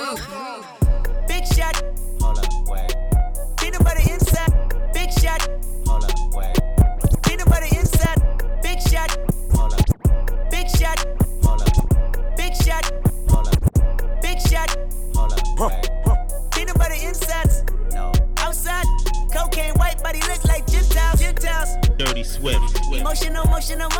Big shot. Hold up, wait. Peanut butter inside. Big shot. Hold up, wait. Peanut butter inside. Big shot. Hold up, Big shot. hold up, Big shot. hold up, Big shot. hold up, wait. Peanut butter insides. No. Outside. Cocaine white body look like Gentiles. Gentiles. Dirty Swift. Emotional, emotional, emotional, emotional.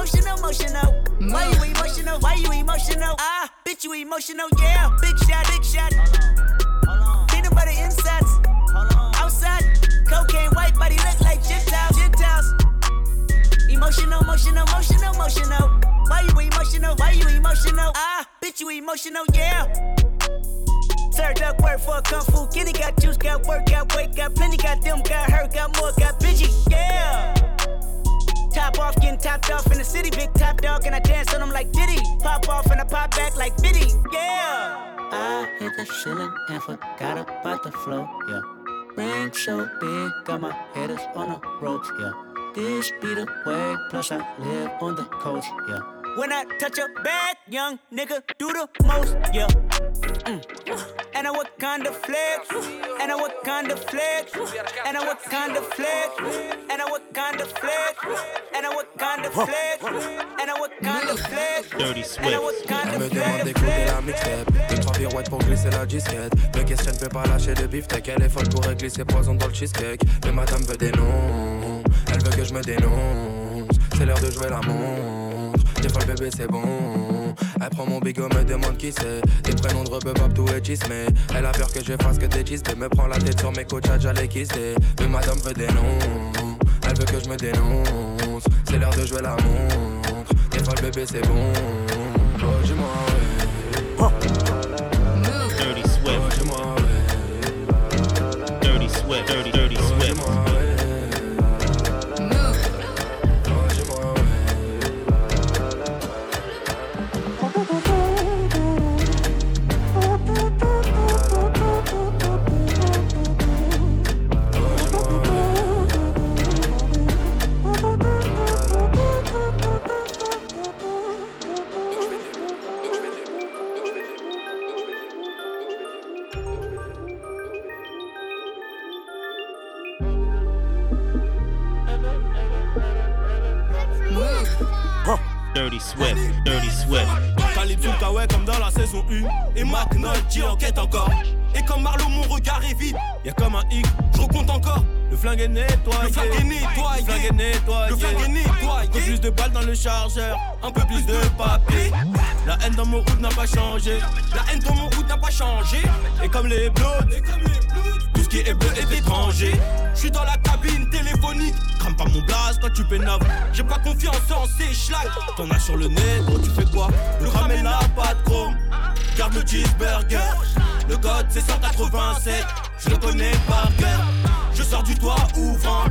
Live on the coast, yeah. When I touch a bag, young nigga do the most, yeah. Mm. And I what kind of flex, and I what kind of flex, and I what kind of flex, and I what kind of flex, and I what kind of flex, and I what kind of flex, Dirty Swift. Elle me demande d'écouter la mixtape Deux trois pirouettes pour glisser la disquette Me question ne peut pas lâcher de beefsteak Elle est folle pour glisser poison dans le cheesecake Mais madame veut des noms Elle veut que je me dénonce C'est l'heure de jouer la montre. Des fois le bébé c'est bon. Elle prend mon bigot me demande qui c'est. Des prénoms de rebeu tout est chismé Elle a peur que je fasse que des chistes Me prend la tête sur mes coachs j'allais kisser Mais madame veut des noms Elle veut que je me dénonce. C'est l'heure de jouer la montre. Des fois le bébé c'est bon. Oh ouais. Dirty Swift. Dirty Swift. Dirty, dirty Swift. Chargeur Un peu plus de papier La haine dans mon route n'a pas changé La haine dans mon route n'a pas changé. Et comme les bloods Tout ce qui est bleu est étranger je suis dans la cabine téléphonique. Crame pas mon blaze quand tu pénaves J'ai pas confiance en ces schlags. T'en as sur le nez, gros, tu fais quoi? Le ramen n'a pas de chrome. Garde le cheeseburger. Le code c'est 187. Je le connais par cœur. Je sors du toit ouvrant.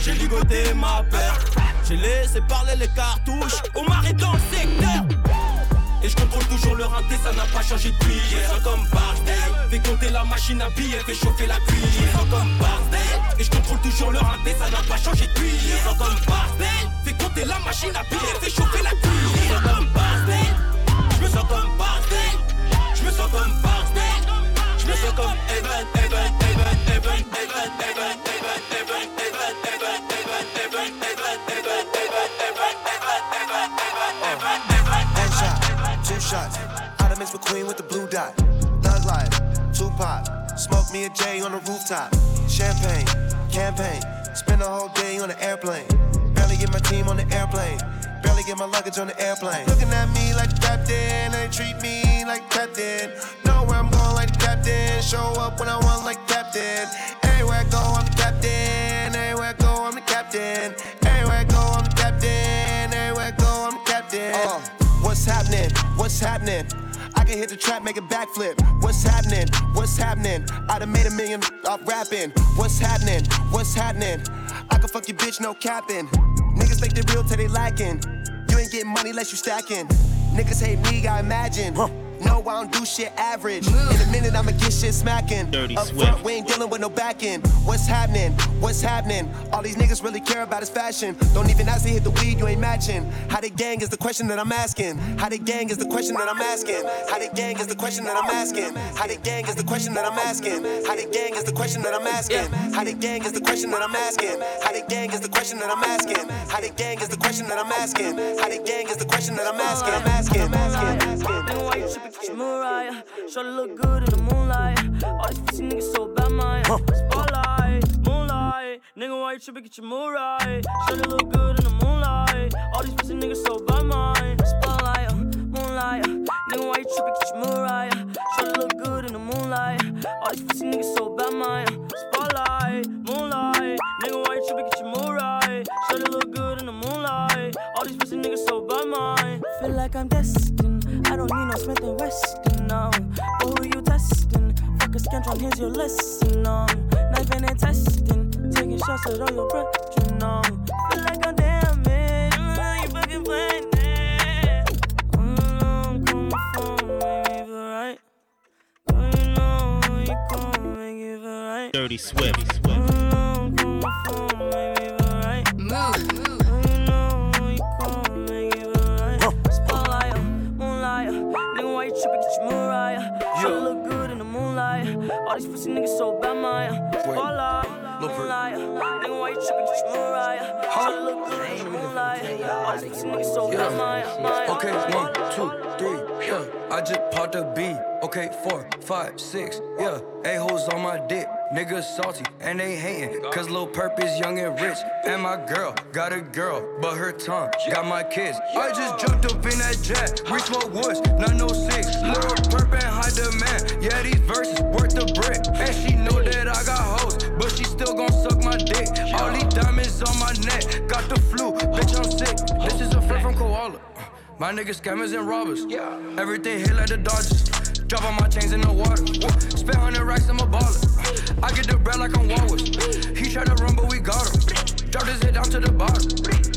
J'ai ligoté ma paire. J'ai laissé parler les cartouches. Omar est dans le secteur. Et je contrôle toujours le rinté, ça n'a pas changé depuis hier. Sens comme Barsdale. Fais compter la machine à billets, fais chauffer la Je cuillère. sens comme. Et je contrôle toujours le rinté, ça n'a pas changé depuis Je hier. sens comme Barsdale. Fais compter la machine à billets, fais chauffer la Je me cuillère. sens comme Barsdale. Je me sens comme Barsdale. Je me sens comme Barsdale. Je me sens comme shots. I done mixed McQueen with the blue dot. Thug life, Tupac. Smoke me a J on the rooftop. Champagne, campaign. Spend a whole day on the airplane. Barely get my team on the airplane. Barely get my luggage on the airplane. Looking at me like the captain. They treat me like captain. Know where I'm going like the captain. Show up when I want like the captain. Everywhere I go, I'm the captain. Everywhere I go, I'm the captain. What's happening? What's happening? I can hit the trap, make a backflip. What's happening? What's happening? I done made a million off rapping. What's happening? What's happening? I can fuck your bitch, no capping. Niggas think they real till they lacking. You ain't getting money unless you stacking. Niggas hate me, I imagine. No, I don't do shit average. In a minute, I'ma get shit smacking. Dirty Up front, we ain't dealing with no backing. What's happening? What's happening? All these niggas really care about is fashion. Don't even ask to hit the weed, you ain't matching. How they gang is the question that I'm asking. How they gang is the question that I'm asking. How they gang is the question that I'm asking. How they gang is the question that I'm asking. How they gang is the question that I'm asking. How they gang is the question that I'm asking. How they gang is the question that I'm asking. How they gang is the question that I'm asking. How they gang is the question that I'm asking. I'm asking. I'm asking. asking. Nigga, why you trippin'? Get your Mariah. Shorty look good in the moonlight. All these pussy niggas so bad, man. Spotlight, moonlight. Nigga, why you trippin'? Get your Mariah. Shorty look good in the moonlight. All these pussy niggas so bad, man. Spotlight, moonlight. Nigga, why you trippin'? Get your Mariah. Shorty look good in the moonlight. All these pussy niggas so bad, man. Spotlight, moonlight. Nigga, why you trippin'? Get your Mariah. Shorty look good in the moonlight. All these pussy niggas so bad, man. Feel like I'm destined. I don't need no Smith and Wesson, no. But who you testing? Fuck a scantron, here's your lesson, um. Knifing and testing. Taking shots at all your brethren, no. Feel like I'm damaged. Mm, you fucking playing it. Right. Don't you All these pussy niggas so bad, man. Spotlight, moonlight, nigga, why you trippin'? Your Mariah. She look good the moonlight. All these pussy niggas so bad, man. Okay, one, two, three, yeah. I just popped a B. Okay, four, five, six, yeah. A-hoes on my dick. Niggas salty and they hating. Cause Lil Perp is young and rich. And my girl got a girl, but her tongue got my kids. I just jumped up in that jet. We smoke woods, 906. Lil Perp and high demand. Yeah, these verses worth the brick. And she know that I got hoes, but she still gon' suck my dick. All these diamonds on my neck. Got the flu, bitch, I'm sick. This is a friend from Koala. My niggas scammers and robbers. Everything hit like the Dodgers. Drop all my chains in the water. Spend hundred racks, I'm a baller. I get the bread like I'm Walrus. He tryna run, but we got him. Drop his head down to the bottom.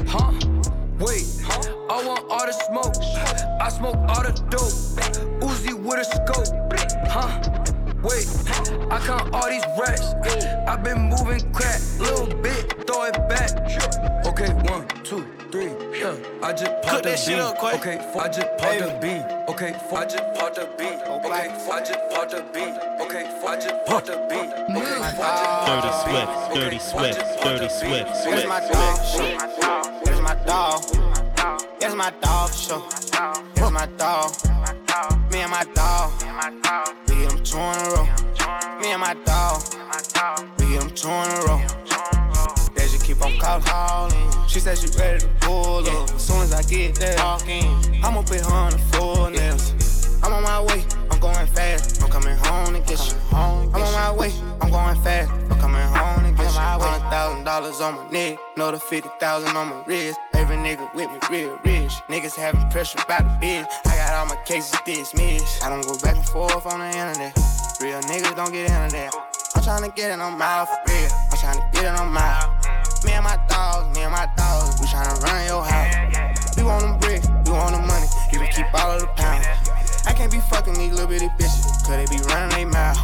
Huh? Wait, I want all the smoke. I smoke all the dope. Uzi with a scope. Huh? Wait, I count all these racks. i been moving crack, little bit, throw it back. Okay, one, two, three, yeah. I just popped that a shit beat. up, Quay. Okay, four, I just popped a beat. Okay, four, I just popped a beat. Okay, four, I just popped a beat. Okay, four, I just popped a beat. Okay, four, I just Dirty popped a beat. Swift. Dirty Okay, four, I Swift. just popped a Dirty beat. Swift. Here's my dog. Here's my dog. Here's my dog. Show. Here's my dog. Me and my dog. We get them two in a row. Me and my dog. We get them two in a row. Keep on calling. She said she ready to pull up. As soon as I get there, I'ma put her on the full nails. I'm on my way, I'm going fast. I'm coming home to get you. I'm on my way, I'm going fast. I'm coming home to get you. Hundred thousand dollars on my neck, another fifty thousand on my wrist. Every nigga with me real rich. Niggas having pressure about the bitch. I got all my cases dismissed. I don't go back and forth on the internet. Real niggas don't get into that. I'm tryna get it on my for real. I'm tryna get it on my. Me and my dogs, me and my dogs, we tryna run your house. We want them bricks, we want the money, you can keep all of the pounds. I can't be fucking these little bitty bitches, cause they be running they mouth.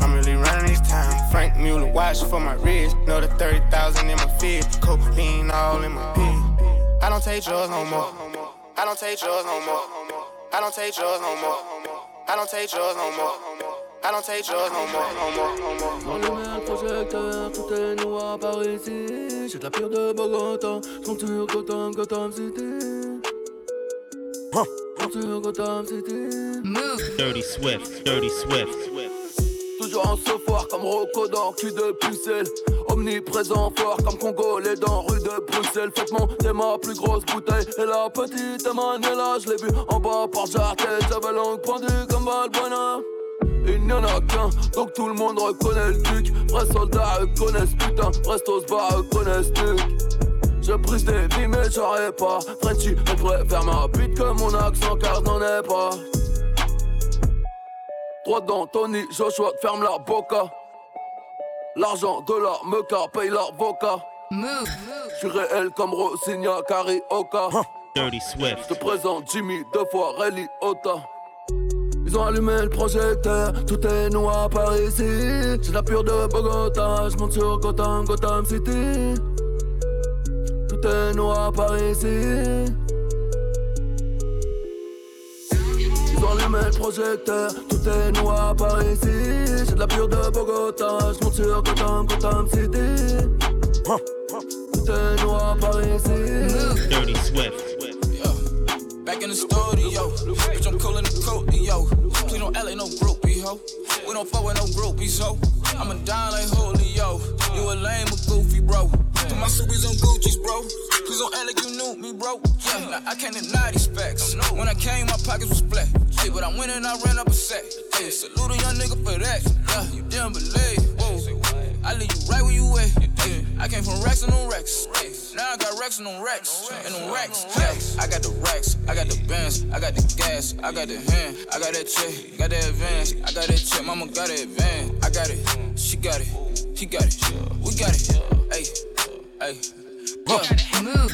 I'm really running this town. Franck Muller watch for my wrist, know the 30,000 in my fist, cocaine all in my pit. I don't take drugs no more. I don't take drugs no more. I don't take drugs no more. I don't take drugs no more. I don't take drugs no more, no more, no more. J'allume un projecteur, tout est noir par ici. J'ai de la pire de Bogota, sur Gotham, Gotham City. J'monte sur Gotham City. Dirty Swift. Dirty Swift. Toujours en se foire comme Rocco dans cul de pucelle. Omniprésent fort comme Congolais dans rue de Bruxelles. Faites monter ma plus grosse bouteille. Et la petite Emmanuela, je l'ai vue en bas par Jartet. J'avais langue pendue comme Valbuena. Il n'y en a qu'un, donc tout le monde reconnaît le duc. Vrais soldats reconnaissent putain, restos bas reconnaissent duc. Je brise des vies mais j'aurais pas. Frenchy, elle préfère ma bite que mon accent car je n'en ai pas. Droit d'Anthony, Joshua te ferme la boca. L'argent de la meca paye l'avocat. Je suis réel comme Rosigna Carioca. Dirty Je Swift. te présente Jimmy deux fois Rally Ota Ils ont allumé le projecteur, tout est noir par ici. J'ai la pure de Bogota, je monte sur Gotham, Gotham City. Tout est noir par ici. Ils ont allumé le projecteur, tout est noir par ici. J'ai de la pure de Bogota, je monte sur Gotham, Gotham City. Tout est noir par ici. Dirty Swift. Back in the studio, bitch, I'm coolin' the yo. Please don't like no groupie, ho. We don't fuck with no groupies, ho. I'ma die like Julio. You a lame, a goofy, bro. Put my subies on Gucci's, bro. Please don't act like you knew me, bro. Yeah, I can't deny these specs. When I came, my pockets was flat. Hey, but I went and I ran up a set. Hey, salute a young nigga for that. Yeah, you didn't believe. Whoa. I leave you right where you at. Hey, I came from racks and no racks. Hey, now I got Rex and no Rex. And no Rex. Yeah, I got the Rex. I got the Benz. I got the gas. I got the hand. I got that check. Got that advance. I got that check. Mama got that van. I got it. She got it. He got it. We got it. Hey, hey. Yeah.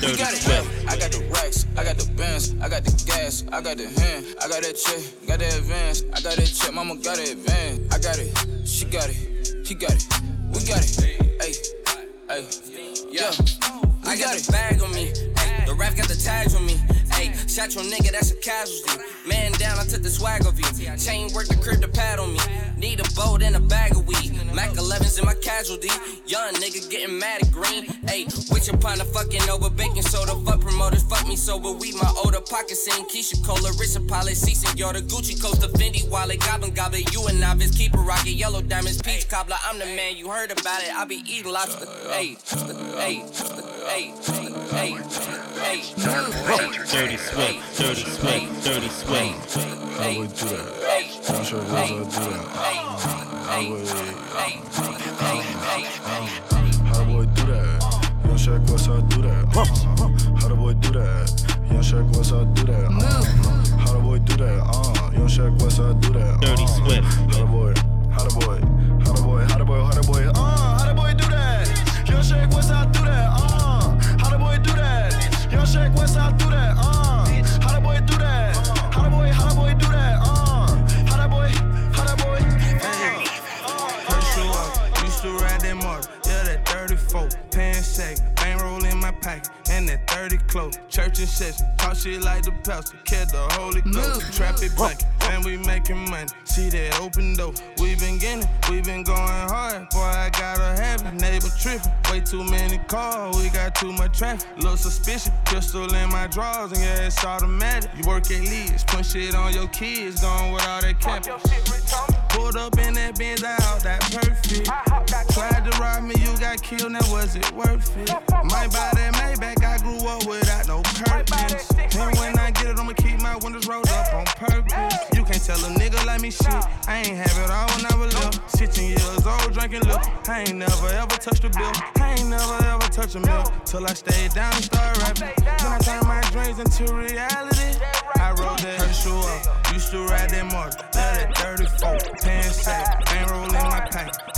We got it. I got the racks, I got the bands, I got the gas, I got the hand, I got that check, got that advance, I got that check, mama got that van, I got it, she got it, he got it, we got it, hey, hey, yeah, I got a bag on me. Ay, the rap got the tags on me. Ay, shot your nigga, that's a casualty. Man down, I took the swag of you. Chain work the crib to pad on me. Need a boat and a bag of weed. Mac 11s in my casualty. Young nigga getting mad at green. Ay, with your partner fucking over baking soda. Fuck promoters, fuck me sober weed. My older pocket saying Keisha Cola, Rich Apollo, season. Yo, the Gucci coast, the Fendi wallet. Goblin gobbler, you a novice. Keep a rocket, yellow diamonds, peach cobbler. I'm the man, you heard about it. I be eating lobster. Ay, ay, ay, ay, ay, Dirty Swift. Dirty Swift. Dirty Swift. I would do that. I'm sure girls would do that. How the boy do that? Young Shaq, what's I do that? Uh, how the boy do that? Young Shaq, what's I do that? Uh, how the boy do that? Uh, Young Shaq, what's I do that? Dirty Uh, Swift. How the boy? How the boy? How the boy? How the boy? How the boy? Uh, roll in my pocket, and that 30 close. Church and session, talk shit like the pastor, catch the Holy Ghost. Trap it back, and we making money. See that open door, we been getting, we been going hard. Boy, I gotta have it. Neighbor tripping, way too many cars, we got too much traffic. Little suspicion, pistol in my drawers, and yeah, it's automatic. You work at Leeds, put shit on your kids, going with all that cap. Pulled up in that Benz out, that perfect. Tried to rob me, you got killed, now was it worth it? Might buy that Maybach, I grew up without no purpose. And when I get it, I'ma keep my windows rolled up on purpose. You can't tell a nigga like me shit. I ain't have it all when I was little. 16 years old, drinking liquor. I ain't never ever touched a bill. I ain't never ever touched a mill. Till I stayed down and started rapping. Then I turned my dreams into reality. I wrote that Herschel up. Used to ride that motor. Yeah, that 34. Pants sack. Ain't roll in my pack.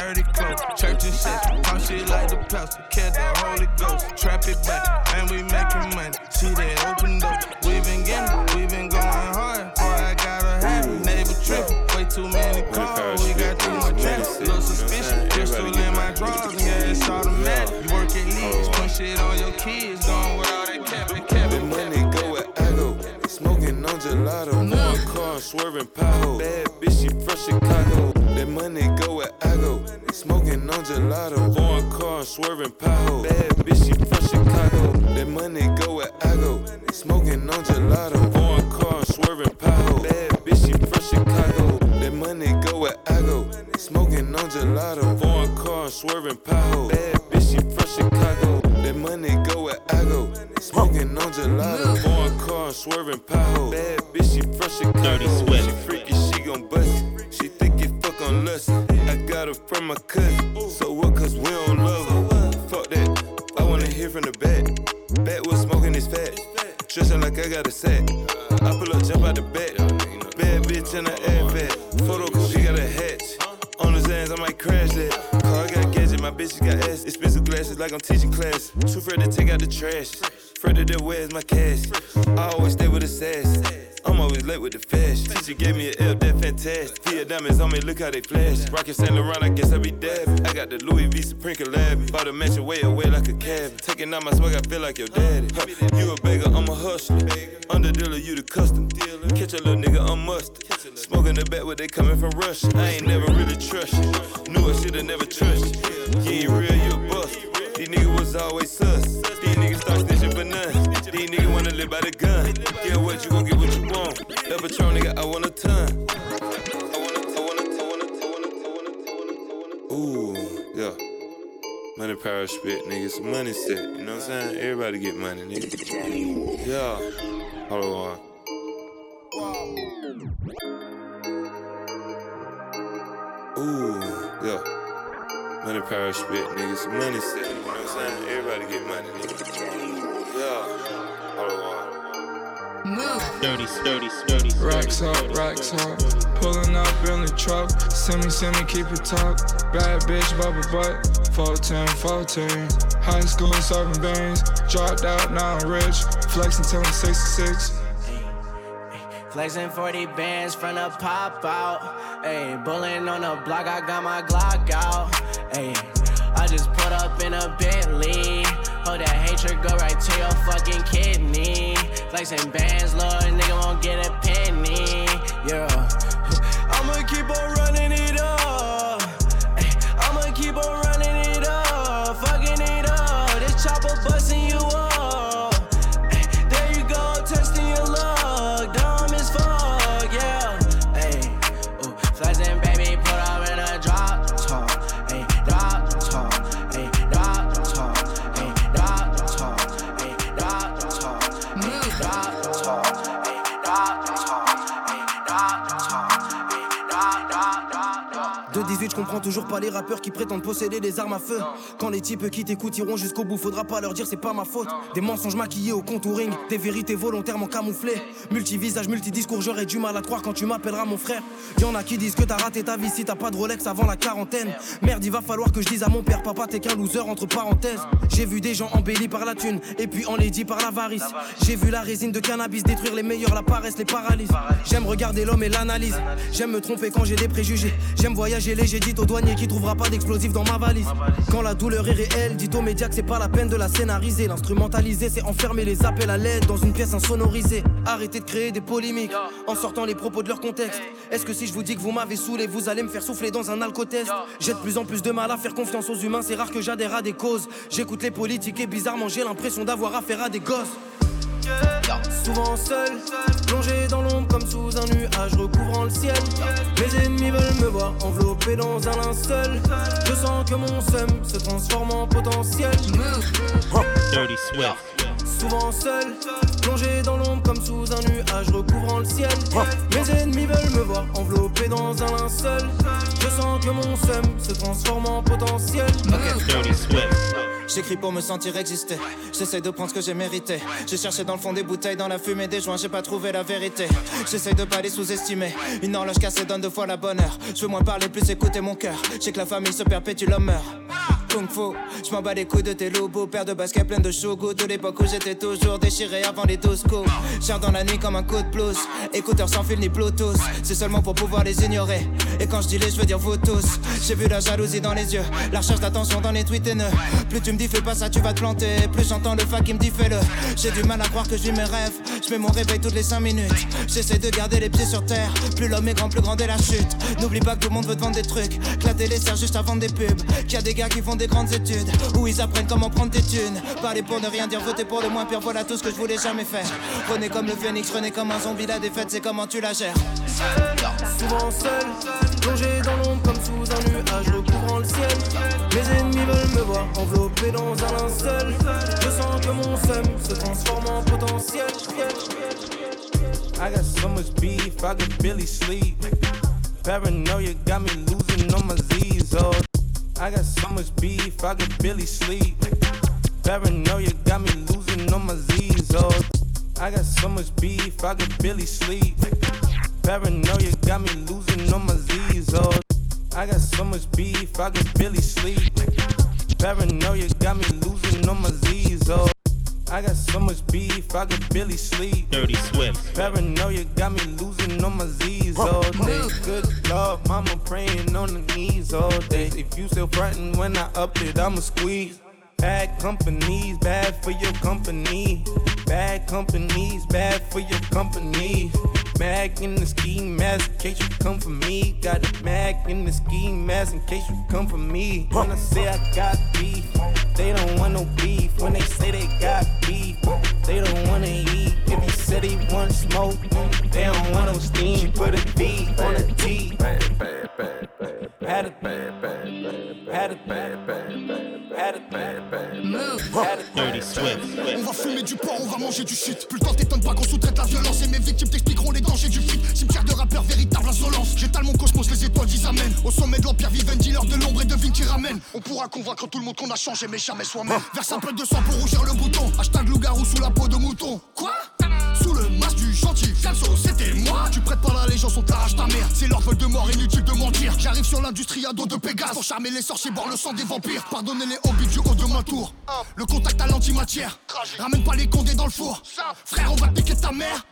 30 close. Church and shit. Talk shit like the pastor. Catch the Holy Ghost. Trap it back. And we making money. See that open door. We been getting, we been going hard. Boy, I gotta have it. Neighbor tripping. Way too many cars. We got too much traffic. Little suspicion. Pistol in my drawers. And yeah, it's automatic. You work at Leeds. Oh. Put shit on your kids. Going with all that cap and cap The money go where I go. Smoking on gelato. Foreign car, swerving pothole. Bad bitch, she from Chicago. That money go where I go. Smoking on gelato. Foreign car, swerving pothole. Bad bitch, she from Chicago. That money go where I go. Smoking on gelato. Foreign car, swerving pothole. Bad bitch, she from Chicago. That money go where I go. Smoking on gelato. Foreign car, swerving pothole. Bad bitch, she from Chicago. That money go where I go. Smoking on gelato. Foreign car, swerving pothole. Bad bitch, she from Chicago. Dirty Swift. She freaky, she gon' bust it. It lust. I got her from my cousin. So what, cause we don't love her. Fuck that. I wanna hear from the back. Back was smoking his fat. Dressing like I got a sack. I pull up, jump out the back. Bad bitch in the airbag. Photo, cause she got a hatch. On his hands, I might crash that. Car got gadget, my bitch she got ass. Expensive glasses like I'm teaching class. Too afraid to take out the trash. Afraid the where's my cash. I always stay with a sass. I'm always late with the fashion. Teacher gave me an L, that fantastic. Fia diamonds on me, look how they flash. Rockin' Saint Laurent, I guess I be dabbing. I got the Louis V Supreme collab. Bought a mansion way away like a cab. Taking out my swag, I feel like your daddy. Huh, you a beggar, I'm a hustler. Under dealer, you the custom. Catch a little nigga, I'm mustard. Smoking the back where they coming from Russia. I ain't never really trust you. Knew I shoulda never trust you. You ain't real, you a bust. These niggas was always sus. These niggas start snitching for none. These niggas wanna live by the gun. Yeah, what you gon' get what you want. That Patron nigga, I want a ton. Ooh, yeah. Money power spit, nigga. Some money set. You know what I'm saying? Everybody get money, nigga. Yeah. Hold on. Ooh, yeah. Money power spit, nigga. Some money set. You know what I'm saying? Everybody get money, nigga. Yeah. Hold on. Dirty, dirty, dirty. Racks up, racks up. Pulling up in the truck. Send me, send me, keep it tuck. Bad bitch, bubble butt. 14, 14. High school, serving beans. Dropped out, now I'm rich. Flexing till I'm 66. Flexing 40 bands from the pop out. Ayy, bulling on the block, I got my Glock out. Ayy, I just put up in a Bentley. Oh, that hatred go right to your fucking kidney. Flexing bands, Lord, nigga won't get a penny. Yeah. I'ma keep on les rappeurs qui prétendent posséder des armes à feu. Quand les types qui t'écoutent iront jusqu'au bout, faudra pas leur dire c'est pas ma faute. Des mensonges maquillés au contouring, des vérités volontairement camouflées. Multivisage, multidiscours, j'aurais du mal à croire quand tu m'appelleras mon frère. Y'en a qui disent que t'as raté ta vie si t'as pas de Rolex avant la quarantaine. Merde, il va falloir que je dise à mon père, papa, t'es qu'un loser entre parenthèses. J'ai vu des gens embellis par la thune et puis enlaidis par l'avarice. J'ai vu la résine de cannabis détruire les meilleurs, la paresse, les paralyses. J'aime regarder l'homme et l'analyse. J'aime me tromper quand j'ai des préjugés. J'aime voyager léger, dites au douanier qui trouvera pas d'explosifs dans ma valise. Quand la douleur est réelle, dites aux médias que c'est pas la peine de la scénariser. L'instrumentaliser, c'est enfermer les appels à l'aide dans une pièce insonorisée. Arrêtez de créer des polémiques en sortant les propos de leur contexte. Est-ce que si je vous dis que vous m'avez saoulé, vous allez me faire souffler dans un alcotest? J'ai de plus en plus de mal à faire confiance aux humains, c'est rare que j'adhère à des causes. J'écoute les politiques et bizarrement j'ai l'impression d'avoir affaire à des gosses. Souvent seul, plongé dans l'ombre comme sous un nuage recouvrant le ciel. Mes ennemis veulent me voir enveloppé dans un linceul. Je sens que mon seum se transforme en potentiel. Dirty Swift. Souvent seul, plongé dans l'ombre comme sous un nuage recouvrant le ciel. Mes ennemis veulent me voir enveloppé dans un linceul. Je sens que mon seum se transforme en potentiel. J'écris pour me sentir exister. J'essaie de prendre ce que j'ai mérité. J'ai cherché dans le fond des bouteilles, dans la fumée des joints, j'ai pas trouvé la vérité. J'essaie de pas les sous-estimer. Une horloge cassée donne deux fois la bonne heure. Je veux moins parler, plus écouter mon cœur. J'ai que la famille se perpétue, l'homme meurt. Kung Fu, je m'en bats les couilles de tes lobos. Paire de baskets pleine de shogu. De l'époque où j'étais toujours déchiré avant les 12 coups. Cher dans la nuit comme un coup de plus. Écouteurs sans fil ni Bluetooth. C'est seulement pour pouvoir les ignorer. Et quand je dis les, je veux dire vous tous. J'ai vu la jalousie dans les yeux. La recherche d'attention dans les tweets haineux. Plus tu me dis fais pas ça, tu vas te planter. Plus j'entends le fa qui me dit fais-le. J'ai du mal à croire que vis mes rêves. Je mets mon réveil toutes les 5 minutes. J'essaie de garder les pieds sur terre. Plus l'homme est grand, plus grande est la chute. N'oublie pas que tout le monde veut te vendre des trucs. Que la télé sert juste à vendre des pubs. Qu'il y a des gars qui font des grandes études. Où ils apprennent comment prendre tes thunes. Parler pour ne rien dire, voter pour le moins pire. Voilà tout ce que je voulais jamais faire. Renez comme le phénix, renez comme un zombie. La défaite, c'est comment tu la gères. Souvent seul, plongé dans l'ombre comme sous un nuage recouvrant le ciel. Mes ennemis veulent me voir enveloppé dans un linceul. Je sens que mon seum se transforme en potentiel. I got so much beef, I could barely sleep. Paranoia got me losing on my Z's, oh. I got so much beef, I could barely sleep. Paranoia got me losing on my Z's, oh. I got so much beef, I could barely sleep. Paranoia got me losing on my Z's, oh. I got so much beef, I could barely sleep. Paranoia got me losing on my Z's, oh. I got so much beef, I could barely sleep. Dirty Swift. Paranoia got me losing on my Z's all day. Good Lord, mama praying on the knees all day. If you still frontin' when I up it, I'ma squeeze. Bad companies, bad for your company. Bad companies, bad for your company. Mag in the ski mask in case you come for me. Got a mag in the ski mask in case you come for me. When I say I got beef, they don't want no beef. When they say they got beef, they don't wanna eat. If he said he want smoke, they don't want no steam. Put a B on a T. Had a bad, bad, had a bad, bad, had a bad, bad, Dirty Swift. On va fumer du porc, on va manger du shit. Plus le temps t'étonne pas qu'on sous-traite la violence. Et mes victimes t'expliqueront les dangers du fric. Cimetière de rappeurs, véritable insolence. J'étale mon cosmos, les étoiles qu'ils amènent. Au sommet de l'empire, vive un dealer de l'ombre et de vignes qui ramène. On pourra convaincre tout le monde qu'on a changé, mais jamais soi-même. Verse un peu de sang pour rougir le bouton. Hashtag loup-garou sous la peau de mouton. Quoi? Sous chantier, Fianso, c'était moi. Tu prêtes pas l'allégeance, on t'arrache ta mère. C'est leur vol de mort, inutile de mentir. J'arrive sur l'industrie à dos de Pégase pour charmer les sorciers, boire le sang des vampires. Pardonnez les hobbies du haut de ma tour. Le contact à l'antimatière. Ramène pas les condés dans le four. Frère, on va piquer ta mère.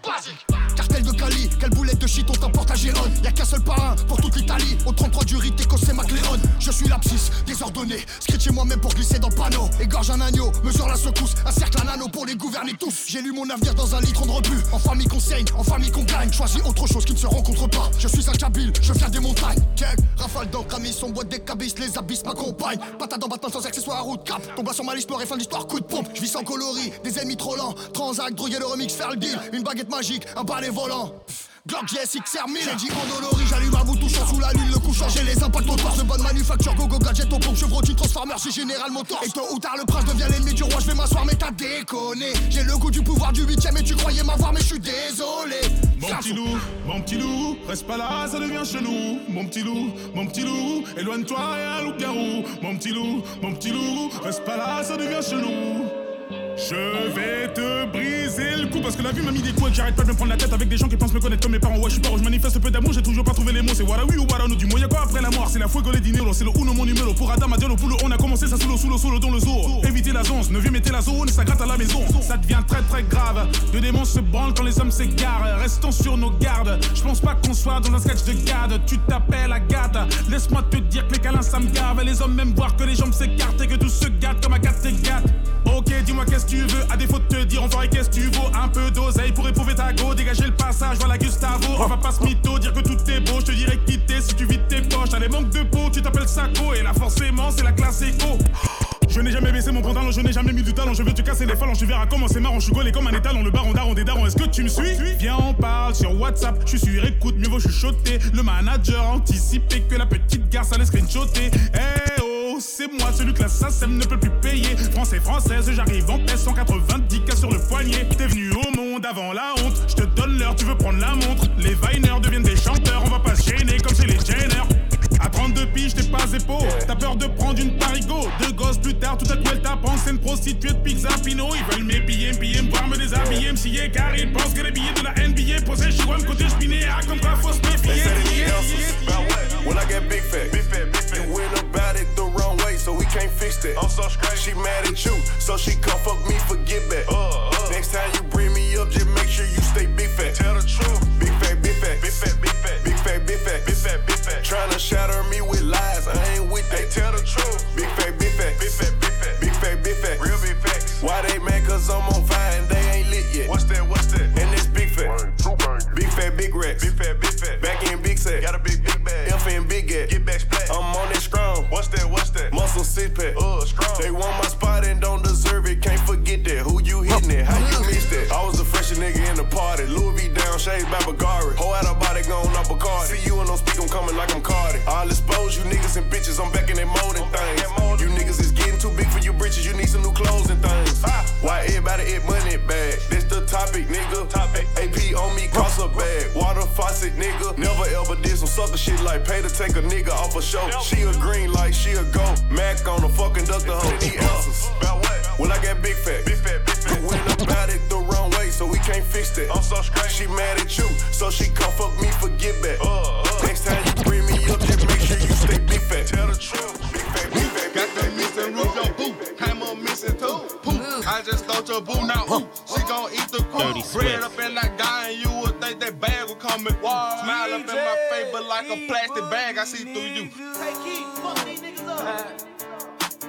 Cartel de Cali, quelle boulette de shit on t'emporte à Gérone. Y'a qu'un seul parrain pour toute l'Italie. Au 33 du rite, c'est McLeod. Je suis l'abscisse, désordonné. Scritché moi-même pour glisser dans le panneau. Égorge un agneau, mesure la secousse. Un cercle un anneau pour les gouverner tous. J'ai lu mon avenir dans un litre de rebut. En famille en famille qu'on gagne. Choisis autre chose qui ne se rencontre pas. Je suis un kabyle, je viens des montagnes. Check, rafale d'encre, amis, son boîte des cabisses, les abysses m'accompagnent. Patate dans Batman sans accessoires, route cap. Tombe sur ma liste noire et fin l'histoire, coup de pompe. Je vis sans coloris, des ennemis trop lents. Transac, droguer le remix, faire le deal. Une baguette magique, un balai volant. Glock GSX XR1000 J'ai dit endolori, j'allume un bout touchant sous la lune, le couchant J'ai les impacts au toit de bonne manufacture, go go gadget au pompe, Chevrolet, Transformer, c'est Général Motors Et tôt ou tard le prince devient l'ennemi du roi, je vais m'asseoir mais t'as déconné. J'ai le goût du pouvoir du 8ème et tu croyais m'avoir mais je suis désolé. Mon petit loup, mon petit loup, reste pas là, ça devient chelou. Mon petit loup, mon petit loup, éloigne-toi et un loup-garou. Mon petit loup, mon petit loup, reste pas là, ça devient chelou. Je vais te briser parce que la vie m'a mis des coups et j'arrête pas de me prendre la tête avec des gens qui pensent me connaître comme mes parents. Ouais, je suis pas je manifeste peu d'amour, j'ai toujours pas trouvé les mots. C'est voilà oui ou voilà nous du y'a quoi après la mort? C'est la fuego les dinero, c'est le uno mon numéro. Pour Adam Diallo pour le on a commencé ça sous le sous le sous dans le zoo. Éviter la zone, ne viens mettez la zone ça gratte à la maison. Ça devient très très grave. De démons se branlent quand les hommes s'égarent. Restons sur nos gardes. Je pense pas qu'on soit dans un sketch de garde. Tu t'appelles Agathe. Laisse-moi te dire que les câlins ça me gave. Les hommes même voir que les jambes s'écartent et que tout se gâte comme Agathe s'égate. Ok, dis-moi qu'est-ce que tu veux? À défaut de te dire, on qu'est-ce que tu vaux? Peu d'oseille pour éprouver ta go. Dégager le passage, voilà Gustavo. On va pas se mytho, dire que tout est beau. Je te dirais quitter si tu vides tes poches. T'as des manques de peau, tu t'appelles Sako. Et là, forcément, c'est la classe éco. Je n'ai jamais baissé mon pantalon, je n'ai jamais mis du talent. Je veux te casser les phalanges, tu verras comment c'est marrant. Je suis gaulé comme un étalon, le baron daron des darons. Est-ce que tu me suis? Viens, on parle sur WhatsApp. Je suis sur écoute, mieux vaut chuchoter. Le manager anticipé que la petite garce allait screenshotter. Eh c'est moi, celui que la SACEM ne peut plus payer. Français, française, j'arrive en paix, 190 cas sur le poignet. T'es venu au monde avant la honte. Je te donne l'heure, tu veux prendre la montre. Les Viners deviennent des chanteurs, on va pas se gêner comme chez les Jenner. À 32 piges, t'es pas épaule. T'as peur de prendre une parigo. Deux gosses plus tard, tout à coup elle t'apprend. C'est une prostituée de pizza Pino. Ils veulent m'épiller, m'piller, me voir me déshabiller, m'siller. Car ils pensent que les billets de la NBA possèdent chez moi, côté spiné. Ah, comme quoi faut se méfier. When I get big fat, big fat, big so we can't fix that. I'm so straight. She mad at you, so she come fuck me for get back. Uh, uh. Next time you bring me up, just make sure you stay big fat. Tell the truth. Big fat, big fat, big fat, big fat, big fat, big fat, big fat, big fat. Tryna shatter me with lies, I ain't with that. Hey, tell the truth. Big fat, big fat, big fat, big fat, big fat, big fat. Real big facts. Why they mad? Cause I'm on fire and they ain't lit yet. What's that? What's that? And this big fat. Big fat, big racks. Big fat, big fat. Back in big sack. Got a big, big bag. F and big gat. Get back Shades by Bagari. Whole out of body gone up Bacardi. See you and don't speak, I'm coming like I'm Cardi. I'll expose you niggas and bitches. I'm back in that molding things. You niggas is getting too big for your britches. You need some new clothes and things. Why everybody eat money bag? This the topic, nigga. Topic. AP on me, cost a bag. Water faucet, nigga. Never ever did some sucker shit like pay to take a nigga off a show. She a green like she a go. Mac on the fucking duck the hoe. About what? Well, I got big fat. Big fat, big fat. About it way, so we can't fix that. I'm so straight. She mad at you, so she come fuck me for get back. Uh, uh. Next time you bring me up, just make sure you stay big fat. Tell the truth. Big fat, big fat. Got the missing Rouge on boot, hammer missing too. Poof, I just throw approach a boo now. Ooh, she gon' eat the Dirty. Bread Swift. up in that guy, and you would think that bag would come in. Smile up in my face, but like a plastic bag, I see through you. Tay Keith, fuck these niggas up.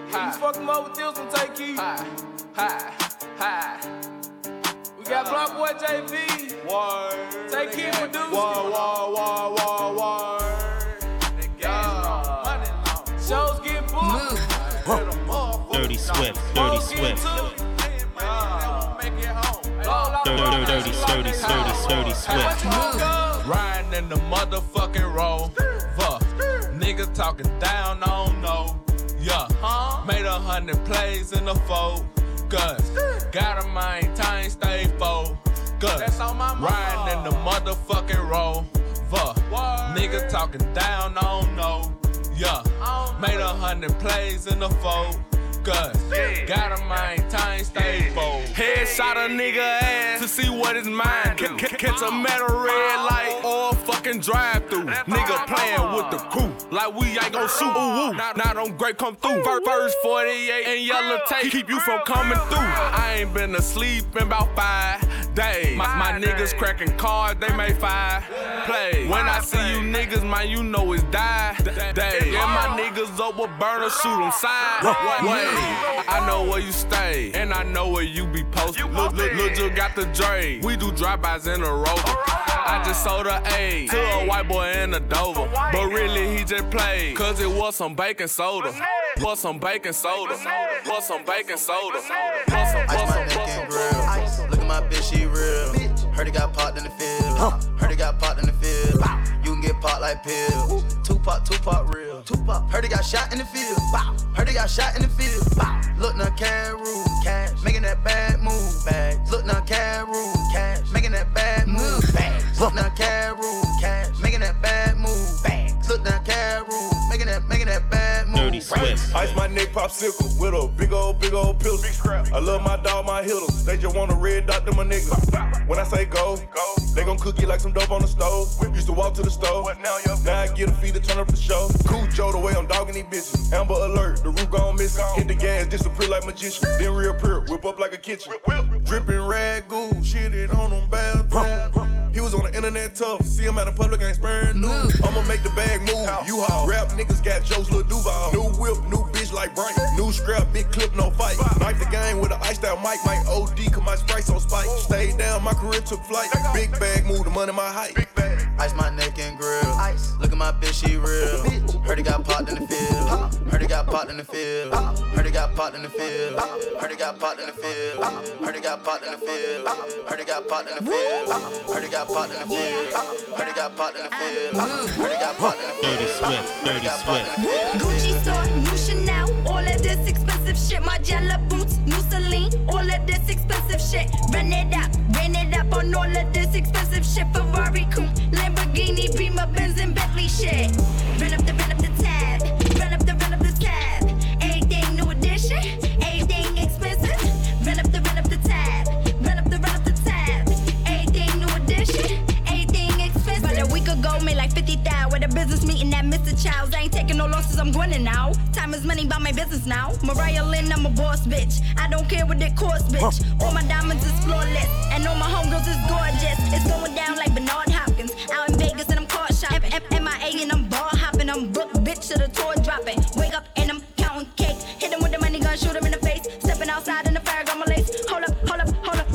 You fuck them up with this one, Tay Keith. Hi, hi, hi. We got BlocBoy JB. Word. Tay Keith producer. Word, word, word, word, word. Shows get booked. Dirty Swift, Dirty Swift. Dirty, dirty, sturdy, sturdy, sturdy Swift. Riding in the motherfucking road. Fuck. Nigga talking down, I don't know. Yeah. Made a hundred plays in the fold focus. Got a mind, time stay focused. That's on my. Riding in the motherfucking rover. Nigga talking down, I don't know. Yeah, made a hundred plays in the focus. Got a mind, time stay focused. Headshot a nigga see what is mine. C- c- catch a metal red light or fucking drive through. Nigga playing with the crew like we ain't gon' shoot. Ooh, ooh. Now, them great come through. Fir- First 48 and yellow tape keep you from coming through. I ain't been asleep in about five days. My, my niggas cracking cards, they make five plays. When I see you niggas, man, you know it's die day. Yeah, my niggas up with burner, shoot them sideways. I know where you stay, and I know where you be posted. Look, look, look, you got the Dre. We do drive-bys in a rover. I just sold a A to a white boy in a Dover. But really, he just played, cause it was some baking soda. Was some baking soda. Was some baking soda. Was some, was some, was some. grill. Look at my bitch, she real. Heard it got popped in the field. Heard it got popped in the field. You can get popped like pills. Tupac, Tupac real. Tupac. Heard it got shot in the field. Heard it got shot in the field. Look now, Caru. Cash. Making that bad move. Bags. Look now, Caru. Cash. Making that bad move. Bags. Look now, Caru. Cash. Making that bad move. Bags. Look now, Caru. Making that, making that bad move. Dirty Swift. Ice my neck popsicle with a big old, big old pistol. I love my dog, my hitters. They just want a red dot to my niggas. When I say go, they gon' cook it like some dope on the stove. Used to walk to the stove. Now I get a feed to turn up the show. Cool Joe the way I'm dogging these bitches. Amber alert, the roof gone missing. Hit the gas, disappear like magician. Then reappear, whip up like a kitchen. Dripping rag goo, shit it on them bad He was on the internet tough. See him out in public, ain't sparing news. I'ma make the bag move. You haul. Rap niggas got jokes, Lil Duval. New whip, new bitch like Bright. New scrap, big clip, no fight. Knife the game with an iced out mic. Might OD, cause my sprite's on spike. Stayed down, my career took flight. Big bag, move the money, my height. Ice my neck and grill. Ice. Look at my bitch, she real. Heard it got popped in the field got popped in the field. Heard it got popped in the field. Heard it got popped in the field. Heard it got popped in the field. Heard it got popped in the field. Heard it got popped in the field. Heard it got popped in the field. Heard it got popped in the field. Dirty Swift, Dirty Swift. Gucci store, new Chanel, all of this expensive shit. My jello boots, Mussolini, all of this expensive shit. Run it up, ran it up on all of this expensive shit. Ferrari, coupe, Lamborghini, Prima, Benz, and Bentley shit. Ran up the new everything expensive. Run up the, run up the tab, run up the, run up the tab. Everything new edition, everything expensive. But a week ago, made like 50 thou at a business meeting at Mr. Child's. I ain't taking no losses, I'm winning now. Time is money, by my business now. Mariah Lynn, I'm a boss bitch. I don't care what it costs, bitch. All my diamonds is flawless, and all my homegirls is gorgeous. It's going down like Bernard Hopkins. Out in Vegas and I'm caught shopping. M- M- MIA and I'm ball hopping. I'm booked, bitch, to the tour dropping. Wake up shoot him in the face. Stepping outside in the fire, got my lace. Hold up, hold up, hold up.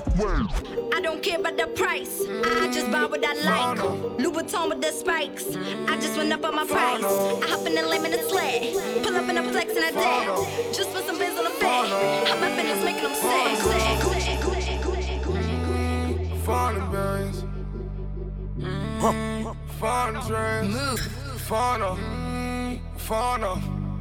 I don't care about the price. I just buy what I like. Louboutin with the spikes. I just went up on my price. I hop in the limb in the sled. Pull up in a flex and I dab. Just put some biz on the fed. Hop up in this making them sad. Foreign bands. Foreign dreams. Foreign. Foreign.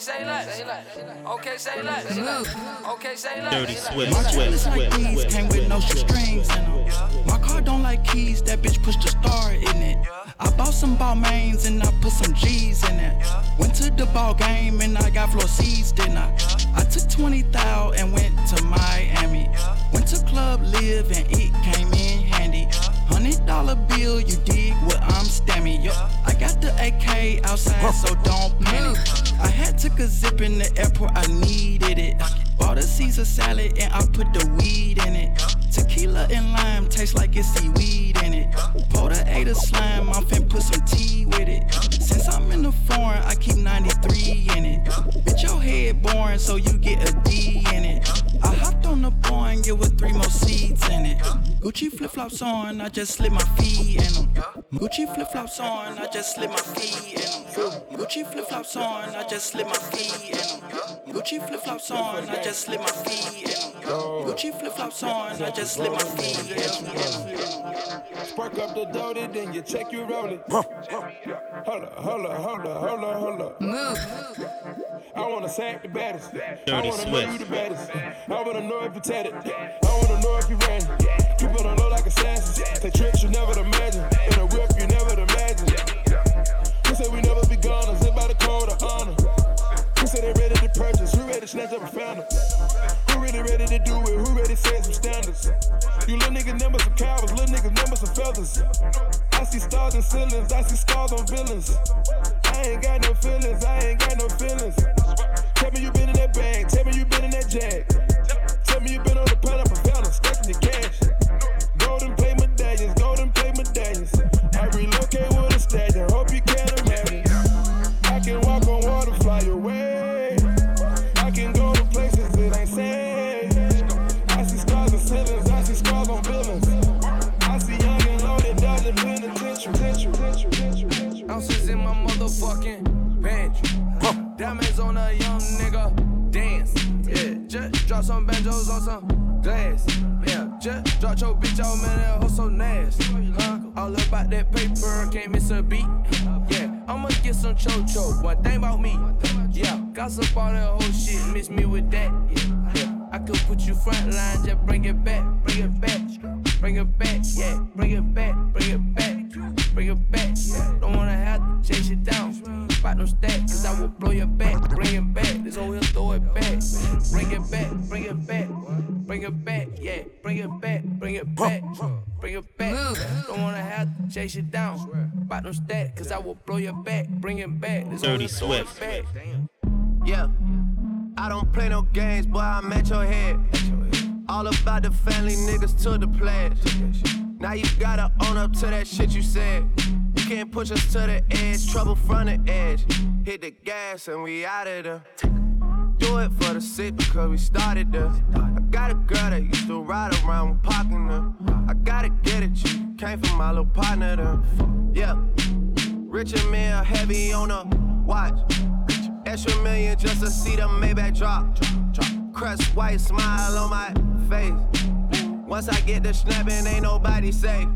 say less. Okay, say less. Okay, say less. Dirty Swift, Swift, Swift, Swift. Came with no strings in them. My car don't like keys, that bitch pushed a star in it. I bought some Balmains and I put some G's in it. Went to the ball game outside, so don't panic. I had took a zip in the airport, I needed it. Bought a Caesar salad and I put the weed in it. Tequila and lime taste like it's seaweed in it. The A to slime, I'm fin put some tea with it. Since I'm in the foreign, I keep 93 in it. Bitch, your head boring, so you get a D in it. I hopped on the Boeing, it with three more seats in it. Gucci flip flops on, I just slip my feet in them. Gucci flip flops on, I just slip my feet in them. Gucci flip flops on, I just slip my feet in them. Gucci flip flops on, I just slip my feet in them. Gucci flip flops on, I just slip my feet in them. Spark up the doty, then you check you roll it. Hold up, hold up, hold up, hold up, hold up. Move. I wanna sack the baddest. I wanna Swift. know you the baddest. I wanna know if you tatted. I wanna know if you ran. Better know like assassins. Take tricks you never imagine. In a whip you never imagine. Who said we never be goners? Live by the code of honor. Who said they ready to purchase? Who ready to snatch up a founder? Who really ready to do it? Who ready to set some standards? You little niggas number some cowards, little niggas number some feathers. I see stars and ceilings, I see scars on villains. I ain't got no feelings, I ain't got no feelings. Tell me you been in that bag, tell me you been in that jag. Some banjos on some glass. Yeah, just drop your bitch out, man. That hoe so nasty. Huh? All about that paper, can't miss a beat. Yeah, I'ma get some cho-cho. One thing about me. Yeah, gossip all that whole shit, miss me with that. Yeah, yeah. I could put you front line, just bring it back, bring it back, bring it back, yeah, bring it back, bring it back, bring it back, yeah. Don't wanna have to chase it down. Fight no stack, cause I will blow your back, bring it back, this old here throw it back, bring it back, bring it back, bring it back, yeah, bring it back, bring it back, bring it back. Don't wanna have to chase it down. Fight no stack, cause I will blow your back, bring it back, this old Dirty here throw it Swift. back. Yeah. I don't play no games, boy, I'm at your head. All about the family niggas to the pledge. Now you gotta own up to that shit you said. Can't push us to the edge, trouble from the edge. Hit the gas and we out of there. do it for the sick because we started there. I got a girl that used to ride around with her. I gotta get it, you came from my little partner there. Yeah, Richard Mille heavy on a watch. Extra million just to see the Maybach drop. Crust white smile on my face. Once I get the snapping, ain't nobody safe.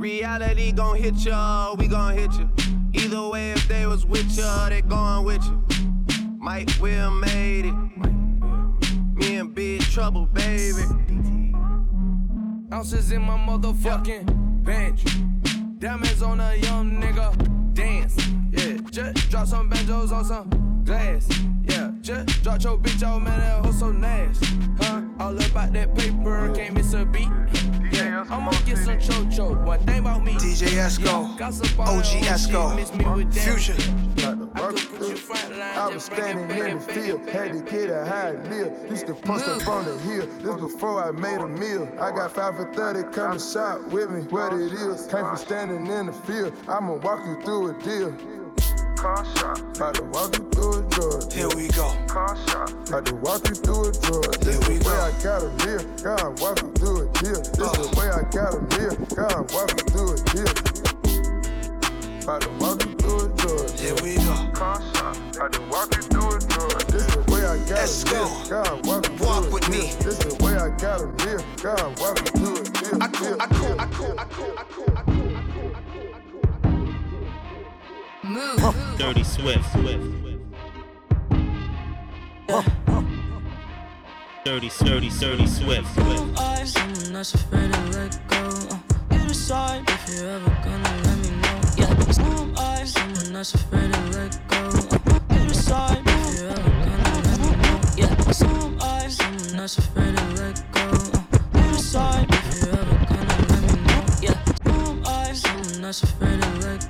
Reality gon' hit ya, we gon' hit you. Either way, if they was with ya, they going with you. Might will made it. Me in big trouble, baby. Ounces in my motherfucking bench. Diamonds on a young nigga. Dance. Yeah, just drop some banjos on some glass. Yeah, just drop your bitch out, man. That hoe so nasty. Huh? All about that paper, can't miss a beat. Yeah, I'ma get some chocho. One thing about me. DJ Esco, OG Esco, Fusion. I was standing in the field, had to get a high meal. Used to punch up on the hill, this before I made a meal. I got 5 for 30, come and shop with me, what it is. Came from standing in the field, I'ma walk you through a deal. About to walk you through a drug. Here we go. About to walk you through a drug. This the uh. way I gotta live. God walk you through a deal. This the way I gotta live. God walk you through a deal. About to walk you through a drug. Here we go. About to walk you through a drug. This the way I gotta Let's go. live. God walk you Walk through a with deal. me. This the way I gotta live. God walk you through a deal. I cool, I cool, I cool, I cool, I cool, I cool. Move. Dirty Swift. Dirty, dirty, dirty Swift. I, someone that's afraid to let go. Uh, you decide if you're ever gonna let me know. Yeah, some I, someone that's afraid to let go. Uh, you decide if you're ever gonna let me know. Yeah, some I, someone that's afraid to let go. Uh, you decide if you're ever gonna let me know. Yeah, some I, someone that's afraid to let go.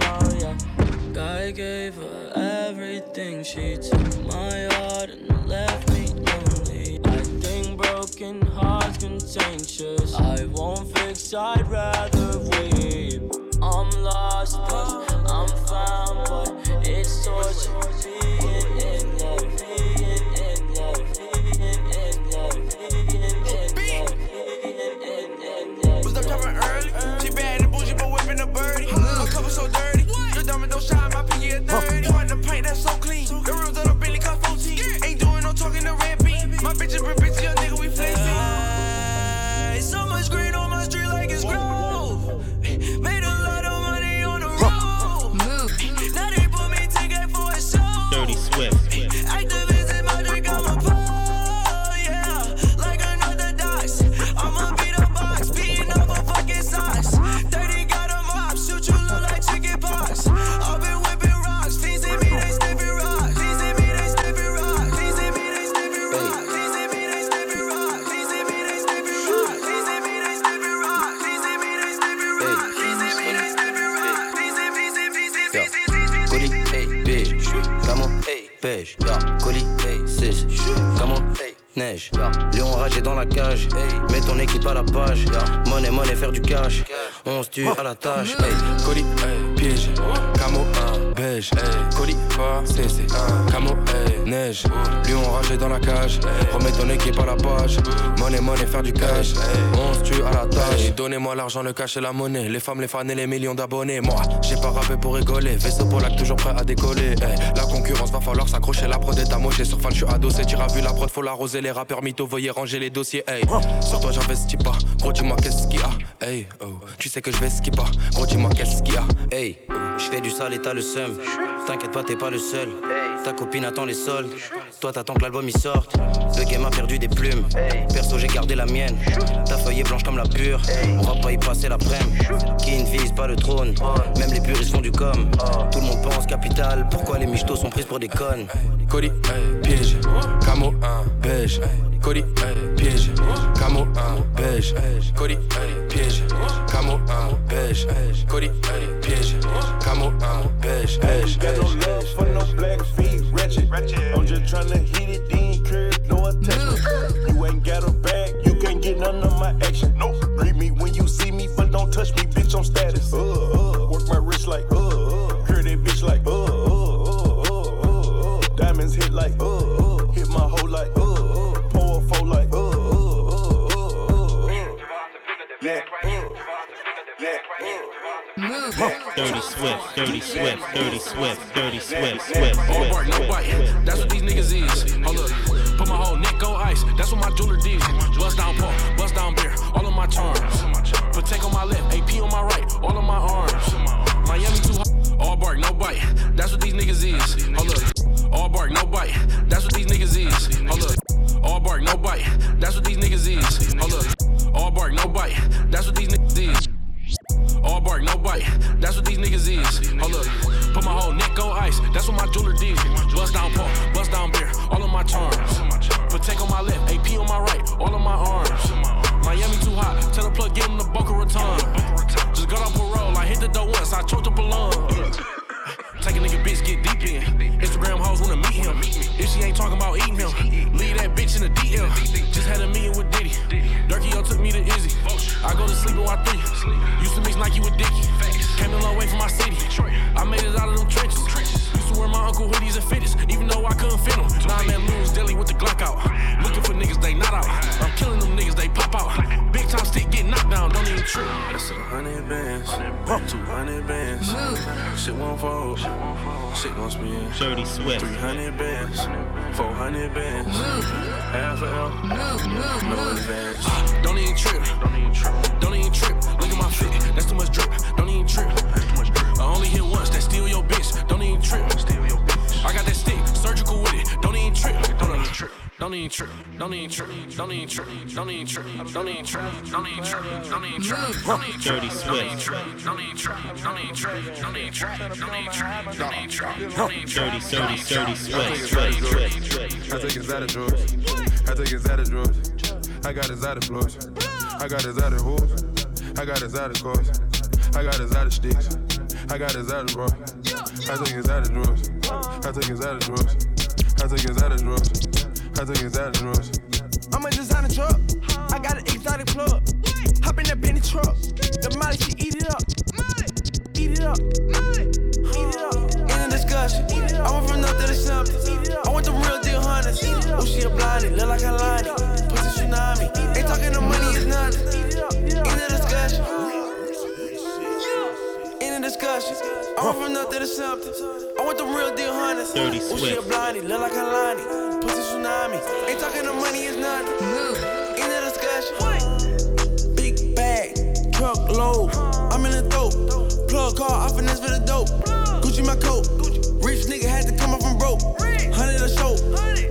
Guy gave her everything. She took my heart and left me lonely. I think broken hearts contagious. I won't fix, I'd rather tue à la tâche, hey, colis, hey, piège, camo, beige, hey, colis, CC, camo, hey, neige, lion ragé dans la cage, remets ton équipe à la page, monnaie, monnaie, faire du cash, on se tue à la tâche, donnez-moi l'argent, le cash et la monnaie, les femmes, les fans et les millions d'abonnés, moi, j'ai pas rappé pour rigoler, vaisseau pour lac toujours prêt à décoller, la concurrence va falloir s'accrocher, la prod est amochée, sur fan, je suis adossé, tu as vu la prod, faut l'arroser, les rappeurs mythos, veuillez ranger les dossiers, hey, sur toi j'investis pas, gros dis-moi qu'est-ce qu'il y a, hey, oh, tu sais que je vais ski pas, gros dis-moi qu'est-ce qu'il y a, hey, je fais du sale et t'as le seum, t'inquiète pas, t'es pas le seul, Ta copine attend les soldes. Toi, t'attends que l'album y sorte. Le game a perdu des plumes. Perso, j'ai gardé la mienne. Ta feuille est blanche comme la pure. On va pas y passer l'après-midi. Qui ne vise pas le trône? Même les puristes font du com. Tout le monde pense capital. Pourquoi les michtos sont prises pour des connes? Cody, piège. Camo, beige. Cody, piège. Camo, beige. Cody, piège. Camo, beige. Cody, piège. Camo, beige. Beige. Got no love for no black feet, wretched. I'm just tryna hit it, then curve, no attachment. You ain't got a bag, you can't get none of my action. No, greet me when you see me, but don't touch me, bitch. I'm status. Uh, uh, work my wrist like uh, uh, curve that bitch like uh, uh, uh, uh, uh, uh. Diamonds hit like uh, uh, Yeah, uh, yeah, uh. Dirty Swift, Dirty Swift, Dirty Swift, Dirty Swift, Swift, All Swift, bark, no Swift, bite. Swift. That's what these niggas is. Hold up. Put my whole neck on ice. That's what my jeweler did. Bust down pump, bust down beer. All of my charms. Protect on my left, AP on my right. All of my arms. Miami too hot. All bark, no bite. That's what these niggas is. Hold up. All bark, no bite. That's what these niggas is. Hold up. All bark, no bite. That's what these niggas is. Hold up. All bark, no bite. That's what these niggas is. All bark, no bite. That's what these niggas is. Hold up. Put my whole neck on ice. That's what my jeweler did. Bust down pump, bust down beer. All of my charms. Protect on my left, AP on my right. All of my arms. Miami too hot. Tell the plug, give him the Boca Raton. Just got on parole. I hit the door once. I choked up a lung. If she ain't talking about eating him, leave that bitch in the DM. Just had a meeting with Diddy. Durkio took me to Izzy. I go to sleep at Y3. Used to mix Nike with Dickie. Came a long way from my city. I made it out of them trenches. Used to wear my uncle hoodies and fitteds, even though I couldn't fit them. Now I'm at Lou's Deli with the Glock out. Looking for niggas, they not out. I'm killing them niggas, they pop out. Down, don't even trip. That's a hundred bands, two hundred bands. Shit won't fold, shit gon' spin. Dirty Swift. Three hundred bands, four hundred bands. Half a L, no advance. Don't even trip. Don't even trip. Don't even trip. Look at my fit. That's too much drip. Don't even trip. I only hit once. That's steal your bitch. Don't even trip. I got that stick. Surgical with it. Don't even trip. Don't even trip. Don't even trip. Don't even trip. Don't even trip. Don't even trip. Don't even trip. Don't even trip. Don't even trip. Don't even trip. Dirty Swift. Don't even trip. Don't even trip. Don't even trip. Don't even trip. Don't even trip. Don't even trip. Dirty, dirty, dirty Swift. I take his out of drawers. I take his out of drawers. I got his out of floors. I got his out of hoes. I got his out of cars. I got his out of sticks. I got his out of bra. I take his out of drawers. I take his out of drawers. I take his out of drawers. I take his out of drawers. I'm a designer truck. I got an exotic plug. Hop in that Benny truck. The molly, she eat it up. Eat it up. Eat it up. In a discussion. I went from nothing to something. I want the real deal hunters. Oh, she a blondie. Look like a Lonnie. Pussy tsunami. Ain't talking the money, it's nothing. Discussion. I went from nothing to something. I want the real deal hunters. Dirty Oh, she a blondie. Look like a Lonnie. Pussy tsunami. Ain't talking the money, it's nothing. In a discussion. Big bag, truck load. I'm in the dope. Plug car, I finesse for the dope. Gucci my coat. Rich nigga had to come up from broke. Hundred a show.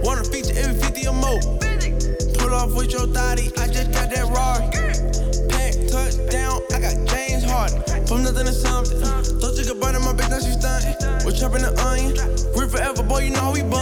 Wanna feature every 50 or more. Pull off with your thotty, I just got that Rari. Nothing to something. Thought you could burn my bitch, now she stunting. We're chopping the onion. Rip forever, boy, you know we bumming.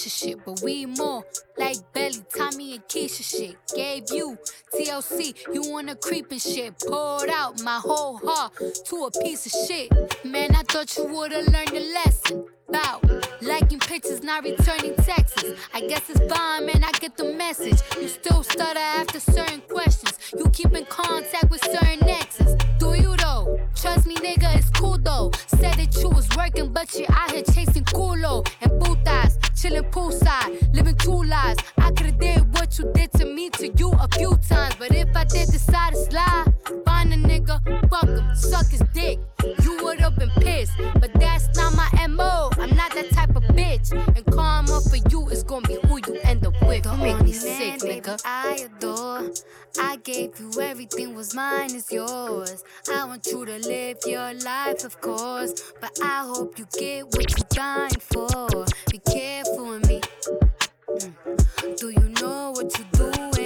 And Aisha shit, but we more like Belly, Tommy and Keisha shit. Gave you TLC, you wanna creep and shit. Poured out my whole heart to a piece of shit. Man, I thought you would've learned a lesson. Bout Liking pictures, not returning texts. I guess it's fine, man, I get the message. You still stutter after certain questions. You keep in contact with certain exes. Do you though? Trust me, nigga, it's cool though. Said that you was working, but you out here chasing culo and putas. Chilling poolside, living two lives. I could've did what you did to me to you a few times. But if I did decide to slide, find a nigga, fuck him, suck his dick. You would've been pissed, but that's not my MO. I'm not that type of bitch. And karma for you is gonna be who you end up with. Don't make me sick, nigga. I adore. I gave you everything was mine is yours. I want you to live your life, of course. But I hope you get what you're dying for. Be careful with me. Mm. Do you know what you're doing?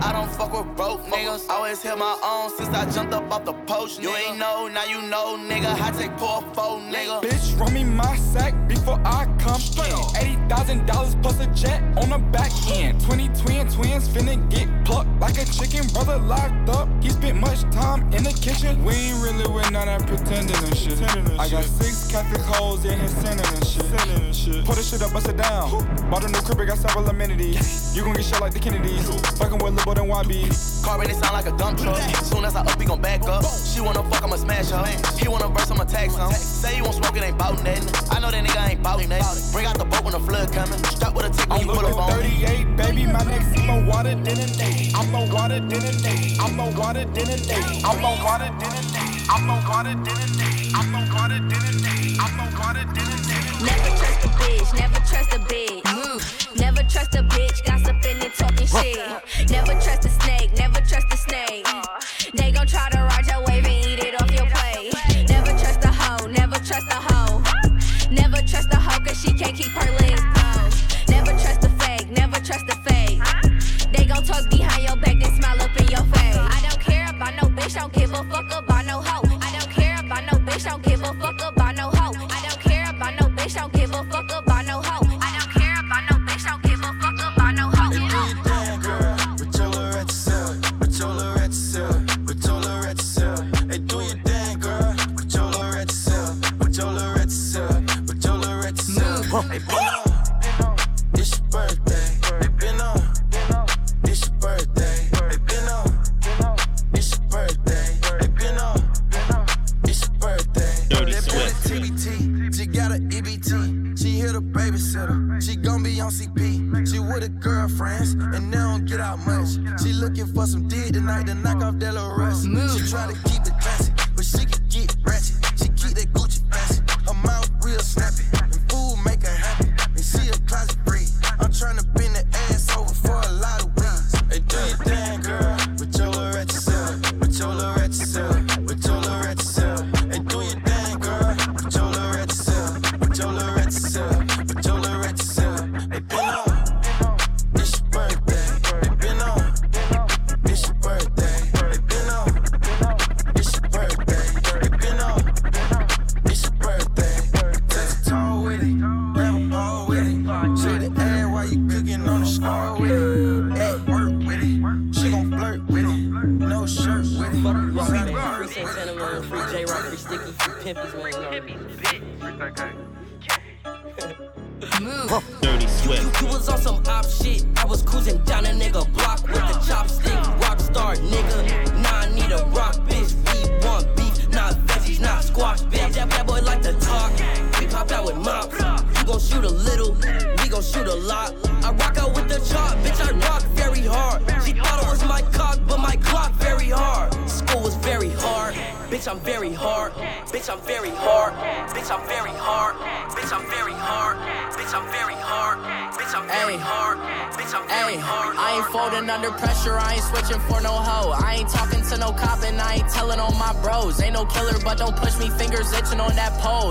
I don't fuck with broke niggas. I always held my own since I jumped up off the post. You ain't know, now you know, nigga. I take poor four nigga. Bitch, run me my sack before I come in. Eighty thousand dollars plus a jet on the back end. Twenty twin twins finna get plucked like a chicken. Brother locked up, he spent much time in the kitchen. We ain't really with none of that pretending and shit. I got six Catholic hoes in his sinning and shit. Put the shit up, bust it down. Bought a new crib, got several amenities. You gon' get shot like the Kennedys. Fucking with Lil' than YB. Car and it sound like a dump truck. Soon as I up, he gon' back up. She wanna fuck, I'ma smash her. He wanna verse, I'ma tax him. Say you won't smoke, it ain't bout nothing. I know that nigga ain't bout nothing. Bring out the boat when the flood coming. Strap with a tick when I'm you pull up on. 38, baby. My next is more water than a day. I'm more water than a day. I'm more water than a day. I'm more water than a day. I'm more water than a day. I'm more water than a day. I'm more water than a day. Never trust a bitch, never trust a bitch. Mm. Never trust a bitch, gossiping and talking shit. Never trust a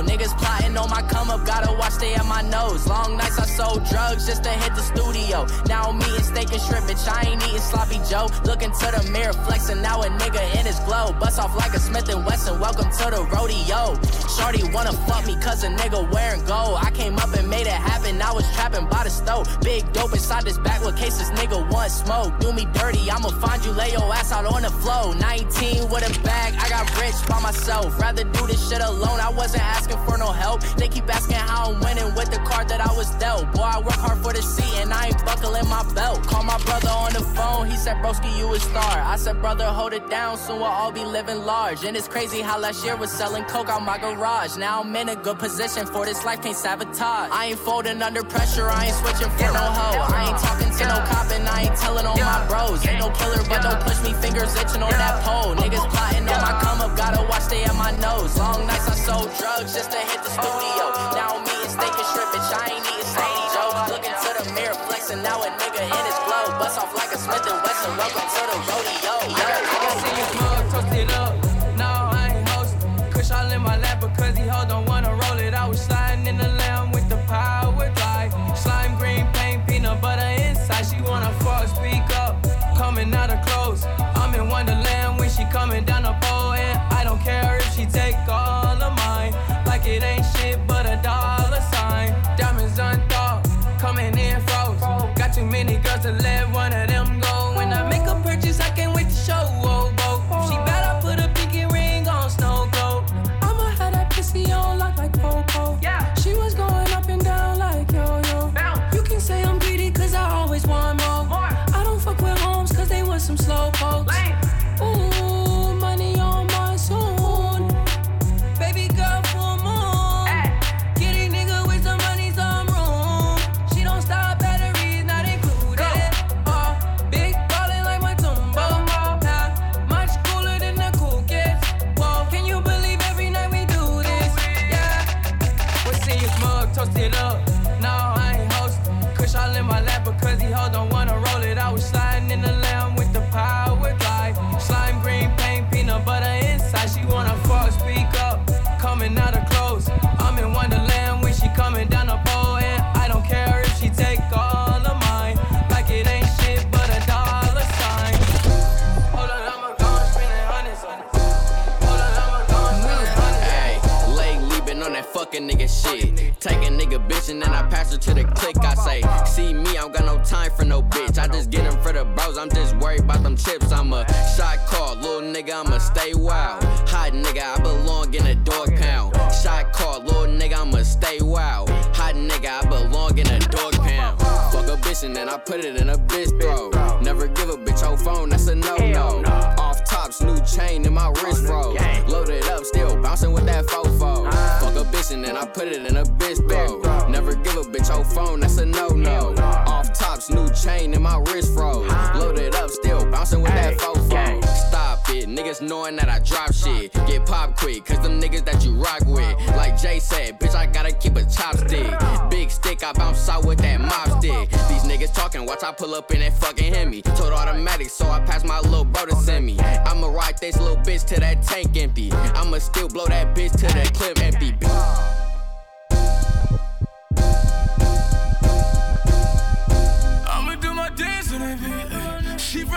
Niggas plotting on my come up. Gotta watch stay at my nose. Long nights I sold drugs just to hit the studio. Now eating shrimp, bitch. I ain't eating sloppy Joe. Looking to the mirror, flexing. Now a nigga in his glow. Bust off like a Smith and Wesson. Welcome to the rodeo. Shorty wanna fuck me cause a nigga wearing gold. I came up and made it happen. I was trapping by the stove. Big dope inside this backwood case. This nigga want smoke. Do me dirty. I'ma find you. Lay your ass out on the floor. 19 with a bag. I got rich by myself. Rather do this shit alone. I wasn't asking for no help. They keep asking how I'm winning with the card that I was dealt. Boy, I work hard for the seat and I ain't buckling my belt. Call my brother on the phone. He said, Broski, you a star. I said, brother, hold it down. Soon we'll all be living large. And it's crazy how last year was selling coke out my garage. Now I'm in a good position for this life, can't sabotage. I ain't folding under pressure. I ain't switching for no hoe. I ain't talking to no cop and I ain't telling on my bros. Ain't no killer, but don't push me. Fingers itching on that pole. Niggas plotting on my come up. Gotta watch stay at my nose. Long nights I sold drugs just to hit the studio. A nigga in his. Bust off like a Smith and Wesson. Welcome to the rodeo. I see you mug toasted up. No, I ain't hosting. Kush all in my lap because he hold don't wanna and then I pass her to the click. I say, see me, I don't got no time for no bitch. I just get them for the bros, I'm just worried about them chips. I'm a shot call, little nigga, I'ma stay wild. Hot nigga, I belong in a dog pound. Shot call, little nigga, I'ma stay wild. Hot nigga, I belong in a dog pound. Fuck a bitch and then I put it in a bitch bro. Never give a bitch your phone, that's a no no. Off tops, new chain in my wrist froze. Loaded up, still bouncing with that fofo. Fuck a bitch and then I put it in a bitch bro. Never phone, that's a no no. Off tops, new chain in my wrist froze. Loaded up, still bouncing with that fofo. Stop it, niggas knowing that I drop shit. Get pop quick, cause them niggas that you rock with. Like Jay said, bitch, I gotta keep a chopstick. Big stick, I bounce out with that mob stick. These niggas talking, watch I pull up in that fucking Hemi. Told automatic, so I pass my little bro to send me. I'ma ride this little bitch till that tank empty. I'ma still blow that bitch till that clip empty.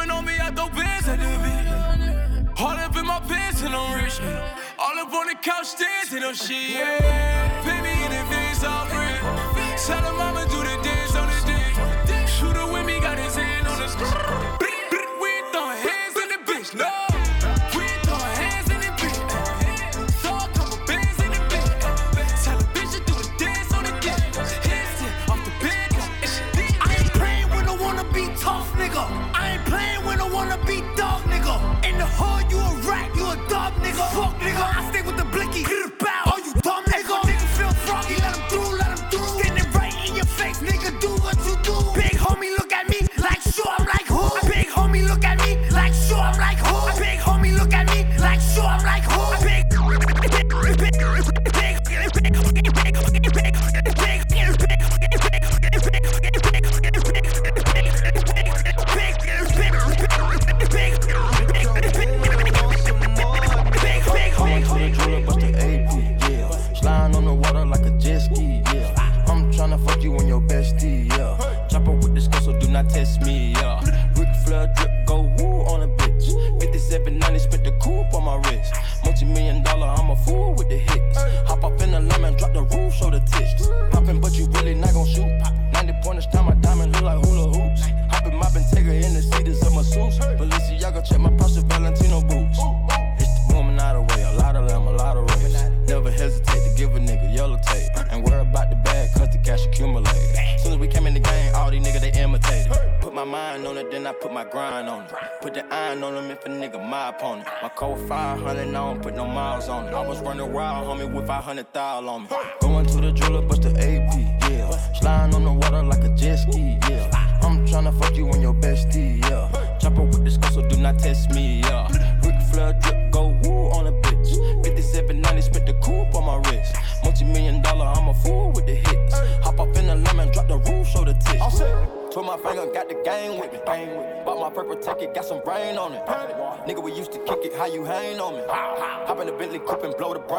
Beat. On me, I throw bands at that beat. All up in my pants and I'm rich. All up on the couch dancing on shit. Pay me in advance, all free. Tell her mama do the dance on the dick. Shooter with me, got his hand on the. We throwing hands in the bitch, no. Fuck, nigga. I stay with the blicky.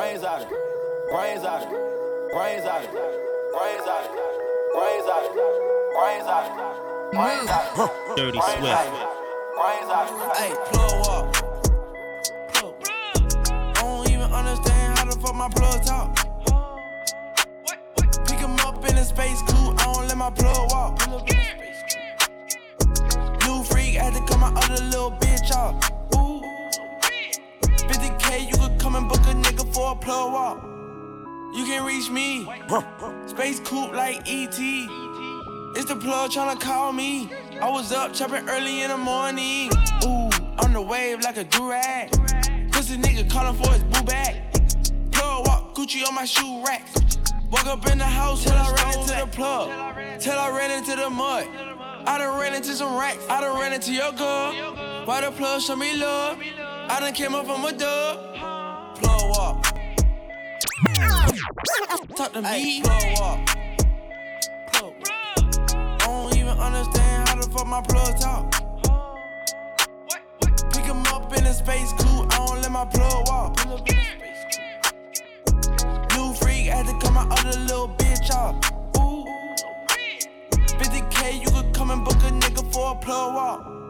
Brains out of it. Brains out of it. Brains out of it. Brains out of it. Brains out of it. Brains out of it. Brains out of it. Dirty Brains Swift. out of it. Brains out of it. Hey, plug up. I don't even understand how the fuck my plug talk. Pick him up in a space coupe, I don't let my plug walk. New freak, had to cut my other little bitch off. Ooh. 50k, you could come and book a nigga plug. You can reach me. Space coupe like ET. It's the plug tryna call me. I was up chopping early in the morning. Ooh, on the wave like a durag. Pussy nigga calling for his boo bag. Plug walk, Gucci on my shoe racks. Walk up in the house till I ran into the plug. Till I ran into the mud. I done ran into some racks. I done ran into your girl. Why the plug show me love? I done came up from a dub. Plug walk. Talk to me. Plug walk. Plug walk. I don't even understand how the fuck my plug talk. Pick him up in a space coupe, I don't let my plug walk. New freak, had to cut my other little bitch off. Ooh. 50k, you could come and book a nigga for a plug walk.